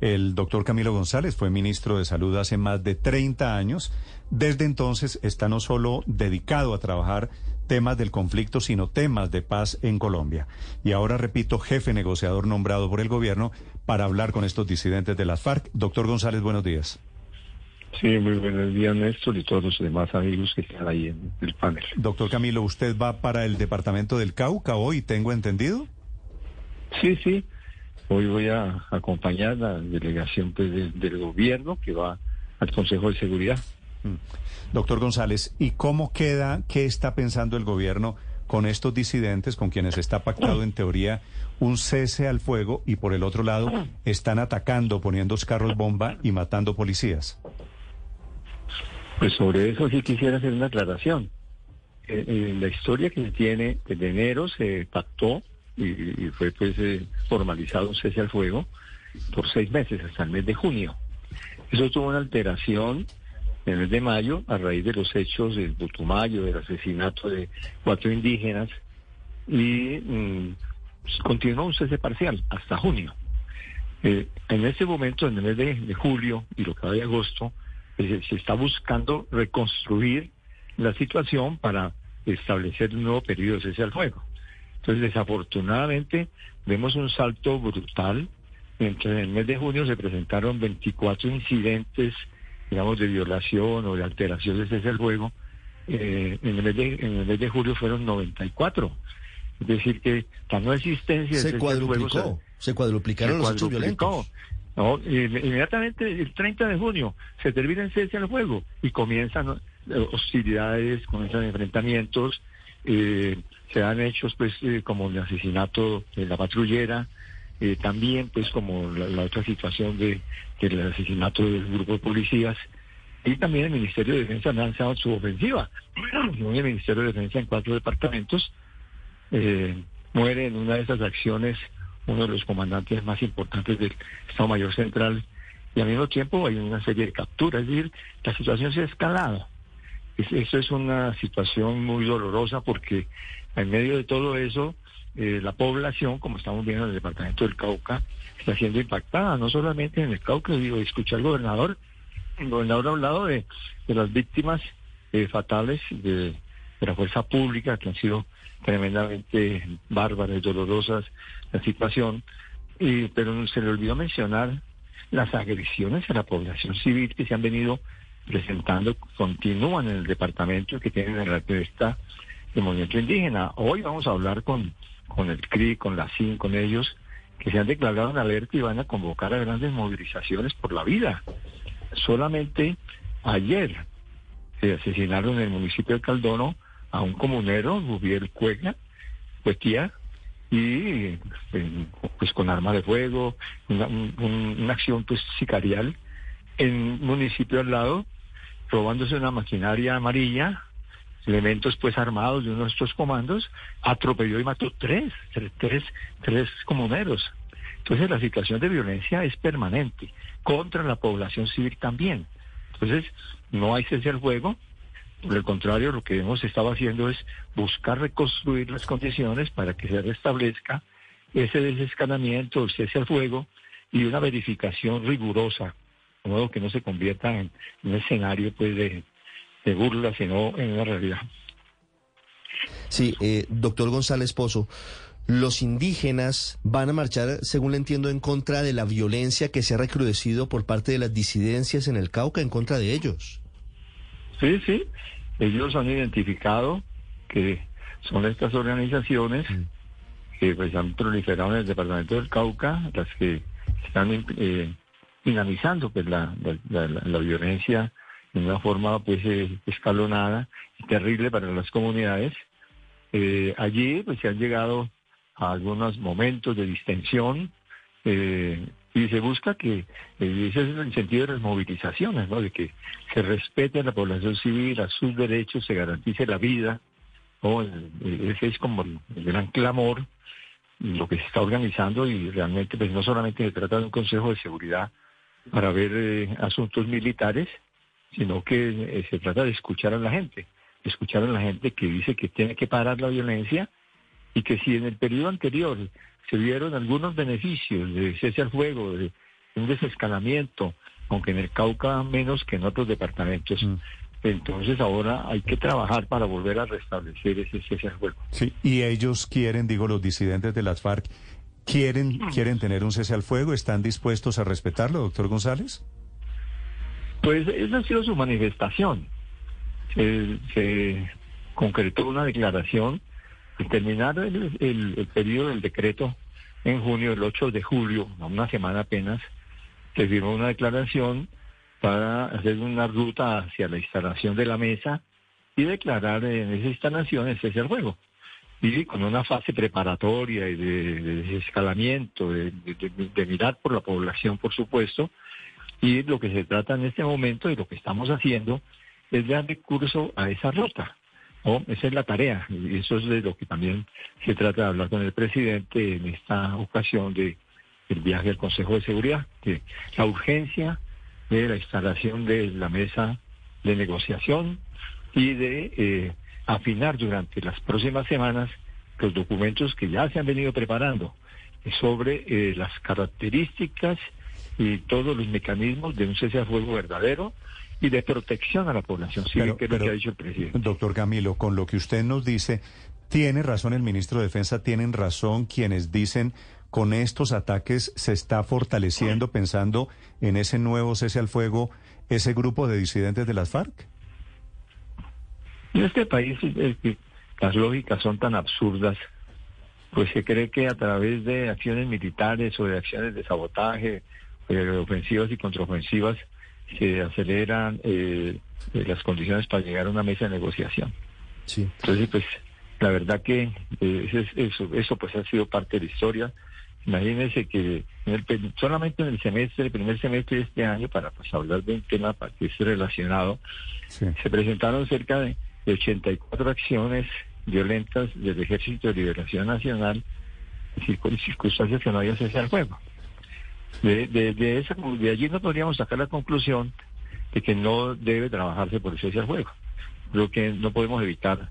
El doctor Camilo González fue ministro de Salud hace más de 30 años. Desde entonces está no solo dedicado a trabajar temas del conflicto, sino temas de paz en Colombia. Y ahora, repito, jefe negociador nombrado por el gobierno para hablar con estos disidentes de las FARC. Doctor González, buenos días. Sí, muy buenos días, Néstor, y todos los demás amigos que están ahí en el panel. Doctor Camilo, ¿usted va para el departamento del Cauca hoy, tengo entendido? Sí, sí. Hoy voy a acompañar la delegación pues, del gobierno que va al Consejo de Seguridad. Mm. Doctor González, ¿y cómo queda, qué está pensando el gobierno con estos disidentes con quienes está pactado en teoría un cese al fuego y por el otro lado están atacando, poniendo carros bomba y matando policías? Pues sobre eso sí quisiera hacer una aclaración. En, eh, la historia que se tiene, desde enero se pactó y, fue pues eh, formalizado un cese al fuego por seis meses hasta el mes de junio. Eso tuvo una alteración en el mes de mayo a raíz de los hechos del Butumayo, del asesinato de cuatro indígenas y mm, continuó un cese parcial hasta junio. Eh, en ese momento, en el mes de, julio y lo que va de agosto, eh, se está buscando reconstruir la situación para establecer un nuevo periodo de cese al fuego. Entonces, desafortunadamente, vemos un salto brutal. Entre el mes de junio se presentaron 24 incidentes, digamos, de violación o de alteración de cese al fuego. Eh, en, el mes de, en el mes de julio fueron 94. Es decir, que la no existencia se cuadruplicó, se, cuadruplicaron los hechos violentos. No, inmediatamente el 30 de junio se termina el cese al fuego y comienzan eh, hostilidades, comienzan enfrentamientos. Eh, se dan hechos pues eh, como el asesinato de la patrullera, eh, también pues como la, otra situación de, del asesinato del grupo de policías y también el Ministerio de Defensa ha lanzado su ofensiva. el Ministerio de Defensa en cuatro departamentos eh, muere en una de esas acciones uno de los comandantes más importantes del Estado Mayor Central y al mismo tiempo hay una serie de capturas, es decir, la situación se ha escalado. Eso es una situación muy dolorosa porque en medio de todo eso, eh, la población, como estamos viendo en el departamento del Cauca, está siendo impactada, no solamente en el Cauca, digo, escuché al gobernador, el gobernador ha hablado de, las víctimas eh, fatales de, la fuerza pública, que han sido tremendamente bárbaras, dolorosas la situación, y, pero se le olvidó mencionar las agresiones a la población civil que se han venido presentando, continúan en el departamento que tienen en la esta del movimiento indígena. Hoy vamos a hablar con, con el CRI, con la CIN, con ellos, que se han declarado en alerta y van a convocar a grandes movilizaciones por la vida. Solamente ayer se asesinaron en el municipio de Caldono a un comunero, Rubiel Cuega, Cuetía, y pues con arma de fuego, una, una acción pues sicarial en un municipio al lado, robándose una maquinaria amarilla elementos pues armados de uno de estos comandos, atropelló y mató tres, tres, tres, comuneros. Entonces la situación de violencia es permanente, contra la población civil también. Entonces no hay cese al fuego, por el contrario, lo que hemos estado haciendo es buscar reconstruir las condiciones para que se restablezca ese desescalamiento, el cese al fuego y una verificación rigurosa, de modo que no se convierta en un escenario pues de, de burla, sino en la realidad. Sí, eh, doctor González Pozo, los indígenas van a marchar, según le entiendo, en contra de la violencia que se ha recrudecido por parte de las disidencias en el Cauca, en contra de ellos. Sí, sí, ellos han identificado que son estas organizaciones mm. que pues han proliferado en el departamento del Cauca, las que están eh, dinamizando pues, la, la violencia de una forma pues eh, escalonada terrible para las comunidades. Eh, allí pues se han llegado a algunos momentos de distensión eh, y se busca que, ese es el sentido de las movilizaciones, ¿no? de que se respete a la población civil, a sus derechos, se garantice la vida. Ese es como el, gran clamor, lo que se está organizando y realmente pues no solamente se trata de un Consejo de Seguridad para ver asuntos militares, sino que eh, se trata de escuchar a la gente, escuchar a la gente que dice que tiene que parar la violencia y que si en el periodo anterior se dieron algunos beneficios de cese al fuego, de, un desescalamiento, aunque en el Cauca menos que en otros departamentos. Mm. Entonces ahora hay que trabajar para volver a restablecer ese cese al fuego. Sí, y ellos quieren, digo, los disidentes de las FARC, quieren, quieren tener un cese al fuego, ¿están dispuestos a respetarlo, doctor González? Pues esa ha sido su manifestación. Se, se concretó una declaración de terminar el, el, el periodo del decreto en junio, el 8 de julio, a una semana apenas, se firmó una declaración para hacer una ruta hacia la instalación de la mesa y declarar en esa instalación el cese al fuego. Y con una fase preparatoria y de, de desescalamiento, de, de- de mirar por la población, por supuesto, y lo que se trata en este momento y lo que estamos haciendo es dar recurso a esa ruta. ¿no? Esa es la tarea y eso es de lo que también se trata de hablar con el presidente en esta ocasión de el viaje al Consejo de Seguridad, que la urgencia de la instalación de la mesa de negociación y de eh, afinar durante las próximas semanas los documentos que ya se han venido preparando sobre eh, las características y todos los mecanismos de un cese a fuego verdadero y de protección a la población civil, que es lo que ha dicho el presidente. Doctor Camilo, con lo que usted nos dice, tiene razón el ministro de Defensa, tienen razón quienes dicen con estos ataques se está fortaleciendo pensando en ese nuevo cese al fuego ese grupo de disidentes de las FARC. En este país eh, que las lógicas son tan absurdas, pues se cree que a través de acciones militares o de acciones de sabotaje, eh, ofensivas y contraofensivas, se aceleran eh, eh, las condiciones para llegar a una mesa de negociación. Sí. Entonces, pues, la verdad que eh, eso, es- eso, pues ha sido parte de la historia. Imagínense que en el solamente en el semestre, el primer semestre de este año, para pues hablar de un tema para que esté relacionado, Sí. se presentaron cerca de, de 84 acciones violentas del Ejército de Liberación Nacional en circun- circunstancias que no había cese al fuego. De, allí no podríamos sacar la conclusión de que no debe trabajarse por cese al fuego. Creo que no podemos evitar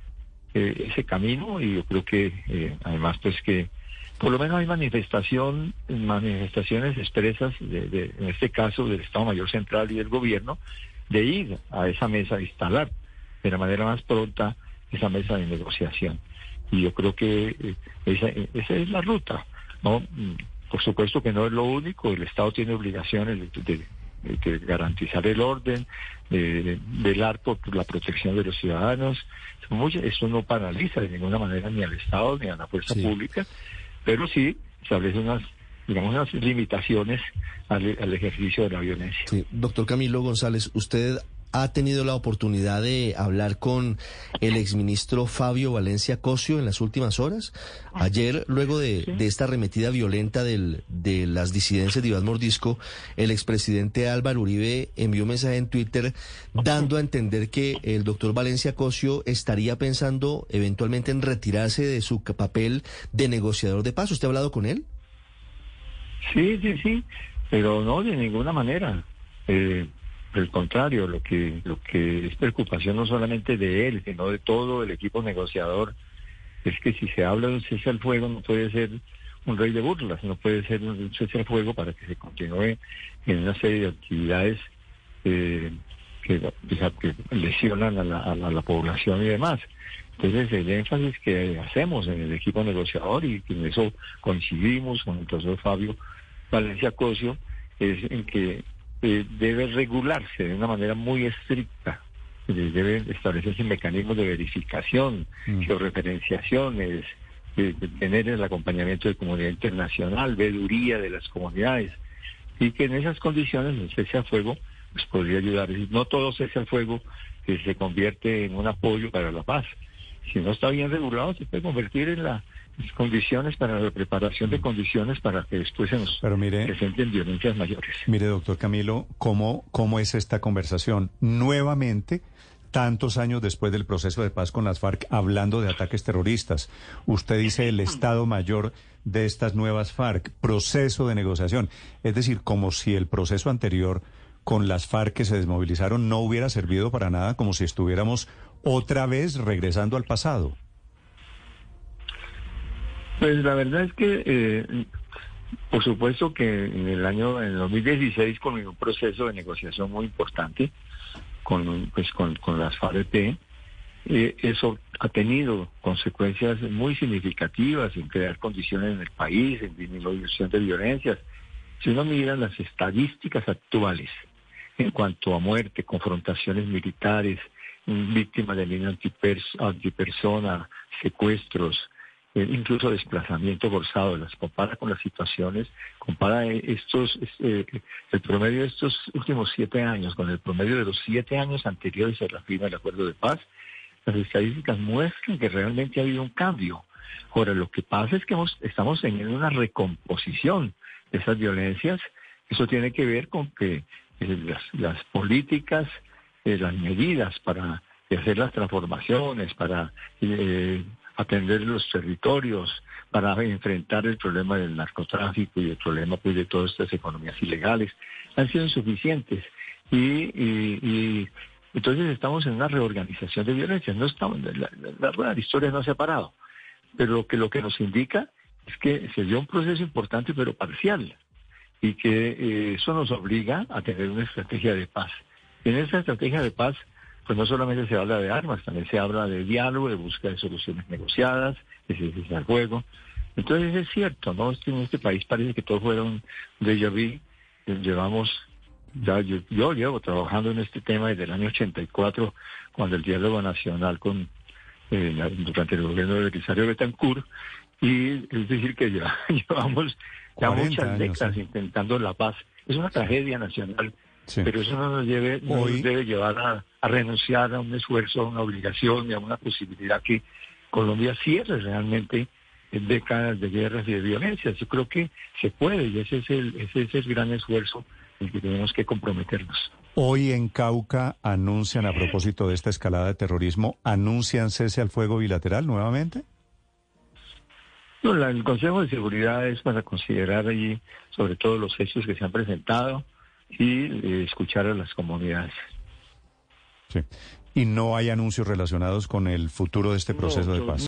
eh, ese camino y yo creo que eh, además pues que por lo menos hay manifestación, manifestaciones expresas, de, de- en este caso del Estado Mayor Central y del Gobierno, de ir a esa mesa a instalar de la manera más pronta esa mesa de negociación. Y yo creo que eh, esa, eh, esa es la ruta. ¿no? Mm, Por supuesto que no es lo único, el Estado tiene obligaciones de, de- de garantizar el orden, de velar por la protección de los ciudadanos. Eso no paraliza de ninguna manera ni al Estado ni a la fuerza Sí. pública, pero sí establece unas, digamos, unas limitaciones al, al ejercicio de la violencia. Sí, doctor Camilo González, usted ha tenido la oportunidad de hablar con el exministro Fabio Valencia Cosio en las últimas horas. Ayer, luego de, de esta arremetida violenta del, de las disidencias de Iván Mordisco, el expresidente Álvaro Uribe envió un mensaje en Twitter dando a entender que el doctor Valencia Cosio estaría pensando eventualmente en retirarse de su papel de negociador de paz. ¿Usted ha hablado con él? Sí, sí, sí, pero no de ninguna manera. Eh, al contrario, lo que, lo que es preocupación no solamente de él, sino de todo el equipo negociador, es que si se habla de un cese al fuego no puede ser un rey de burlas, no puede ser un cese al fuego para que se continúe en una serie de actividades eh, que, lesionan a la, población y demás. Entonces el énfasis que hacemos en el equipo negociador y en eso coincidimos con el profesor Fabio Valencia Cosio es en que eh, debe regularse de una manera muy estricta. Eh, Deben establecerse mecanismos de verificación, Mm. georreferenciaciones, de, de tener el acompañamiento de comunidad internacional, veeduría de las comunidades, y que en esas condiciones el cese al fuego pues, podría ayudar. Es decir, no todo cese al fuego que se convierte en un apoyo para la paz. Si no está bien regulado, se puede convertir en las condiciones para la preparación de condiciones para que después se nos Pero mire, presenten violencias mayores. Mire, doctor Camilo, ¿cómo, ¿cómo es esta conversación? Nuevamente, tantos años después del proceso de paz con las FARC, hablando de ataques terroristas. Usted dice el Estado Mayor de estas nuevas FARC, proceso de negociación. Es decir, como si el proceso anterior con las FARC que se desmovilizaron no hubiera servido para nada, como si estuviéramos otra vez regresando al pasado. Pues la verdad es que eh, Por supuesto que en el año en el 2016 con un proceso de negociación muy importante con pues con, con las FARC. Eh, eso ha tenido consecuencias muy significativas en crear condiciones en el país, en disminución de violencias. Si uno mira las estadísticas actuales en cuanto a muerte, confrontaciones militares, víctimas de línea antipersona, secuestros, eh, incluso desplazamiento forzado, las compara con las situaciones, compara estos, eh, el promedio de estos últimos siete años con el promedio de los siete años anteriores a la firma del acuerdo de paz, las estadísticas muestran que realmente ha habido un cambio. Ahora, lo que pasa es que estamos en una recomposición de esas violencias. Eso tiene que ver con que eh, las, políticas, eh, las medidas para hacer las transformaciones, para eh, atender los territorios, para enfrentar el problema del narcotráfico y el problema pues, de todas estas economías ilegales, han sido insuficientes. y, entonces estamos en una reorganización de violencia. No estamos, la, la, rueda de historia no se ha parado. Pero lo que, lo que nos indica es que se dio un proceso importante pero parcial y que eh, eso nos obliga a tener una estrategia de paz. En esa estrategia de paz, pues no solamente se habla de armas, también se habla de diálogo, de búsqueda de soluciones negociadas, de cese al juego. Entonces es cierto, ¿no? En este país parece que todo fuera un déjà vu. Llevamos ya yo, llevo trabajando en este tema desde el año 84, cuando el diálogo nacional con eh, durante el gobierno de Belisario Betancourt, y es decir que ya llevamos ya muchas décadas intentando la paz. Es una tragedia nacional, pero eso no nos, debe, debe llevar a, a, renunciar a un esfuerzo, a una obligación y a una posibilidad que Colombia cierre realmente en décadas de guerras y de violencia. Yo creo que se puede y ese es el, ese es el gran esfuerzo en que tenemos que comprometernos. Hoy en Cauca anuncian, a propósito de esta escalada de terrorismo, ¿anuncian cese al fuego bilateral nuevamente? No, el Consejo de Seguridad es para considerar allí sobre todo los hechos que se han presentado y eh, escuchar a las comunidades. Sí. Y no hay anuncios relacionados con el futuro de este proceso de paz.